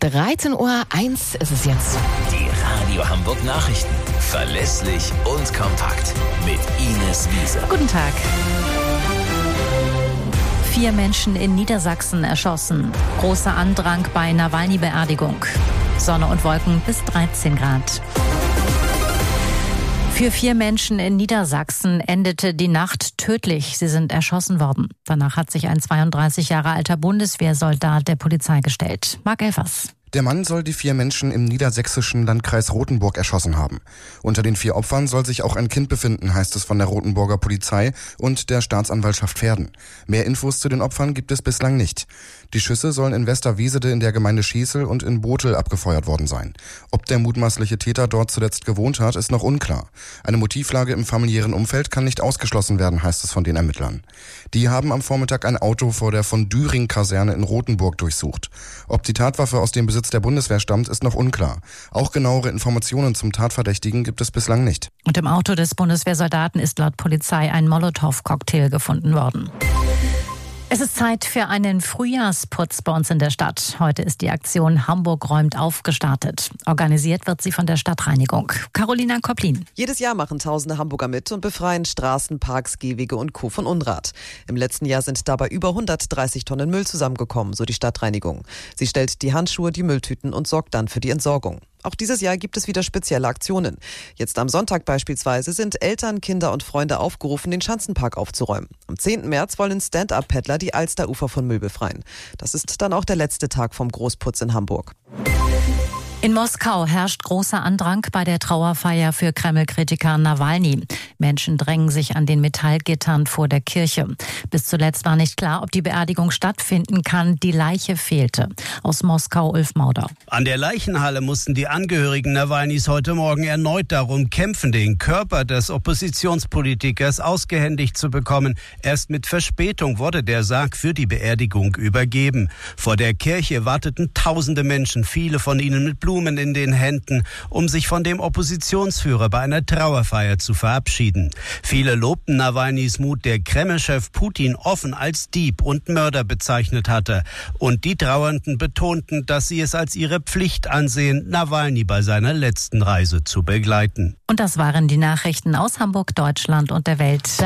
13 Uhr 1 ist es jetzt. Die Radio Hamburg Nachrichten. Verlässlich und kompakt. Mit Ines Wiese. Guten Tag. Vier Menschen in Niedersachsen erschossen. Großer Andrang bei Nawalny-Beerdigung. Sonne und Wolken bis 13 Grad. Für vier Menschen in Niedersachsen endete die Nacht tödlich. Sie sind erschossen worden. Danach hat sich ein 32 Jahre alter Bundeswehrsoldat der Polizei gestellt. Mark Elfers. Der Mann soll die vier Menschen im niedersächsischen Landkreis Rothenburg erschossen haben. Unter den vier Opfern soll sich auch ein Kind befinden, heißt es von der Rothenburger Polizei und der Staatsanwaltschaft Pferden. Mehr Infos zu den Opfern gibt es bislang nicht. Die Schüsse sollen in Westerwiesede in der Gemeinde Schießel und in Botel abgefeuert worden sein. Ob der mutmaßliche Täter dort zuletzt gewohnt hat, ist noch unklar. Eine Motivlage im familiären Umfeld kann nicht ausgeschlossen werden, heißt es von den Ermittlern. Die haben am Vormittag ein Auto vor der von Düring-Kaserne in Rothenburg durchsucht. Ob die Tatwaffe aus dem Besitz der Bundeswehr stammt, ist noch unklar. Auch genauere Informationen zum Tatverdächtigen gibt es bislang nicht. Und im Auto des Bundeswehrsoldaten ist laut Polizei ein Molotow-Cocktail gefunden worden. Es ist Zeit für einen Frühjahrsputz bei uns in der Stadt. Heute ist die Aktion Hamburg räumt auf gestartet. Organisiert wird sie von der Stadtreinigung. Carolina Koplin. Jedes Jahr machen tausende Hamburger mit und befreien Straßen, Parks, Gehwege und Co. von Unrat. Im letzten Jahr sind dabei über 130 Tonnen Müll zusammengekommen, so die Stadtreinigung. Sie stellt die Handschuhe, die Mülltüten und sorgt dann für die Entsorgung. Auch dieses Jahr gibt es wieder spezielle Aktionen. Jetzt am Sonntag beispielsweise sind Eltern, Kinder und Freunde aufgerufen, den Schanzenpark aufzuräumen. Am 10. März wollen Stand-Up-Paddler die Alsterufer von Müll befreien. Das ist dann auch der letzte Tag vom Großputz in Hamburg. In Moskau herrscht großer Andrang bei der Trauerfeier für Kreml-Kritiker Nawalny. Menschen drängen sich an den Metallgittern vor der Kirche. Bis zuletzt war nicht klar, ob die Beerdigung stattfinden kann. Die Leiche fehlte. Aus Moskau Ulf Mauder. An der Leichenhalle mussten die Angehörigen Nawalnys heute Morgen erneut darum kämpfen, den Körper des Oppositionspolitikers ausgehändigt zu bekommen. Erst mit Verspätung wurde der Sarg für die Beerdigung übergeben. Vor der Kirche warteten tausende Menschen, viele von ihnen mit Blut Blumen in den Händen, um sich von dem Oppositionsführer bei einer Trauerfeier zu verabschieden. Viele lobten Nawalnys Mut, der Kremlchef Putin offen als Dieb und Mörder bezeichnet hatte. Und die Trauernden betonten, dass sie es als ihre Pflicht ansehen, Nawalny bei seiner letzten Reise zu begleiten. Und das waren die Nachrichten aus Hamburg, Deutschland und der Welt.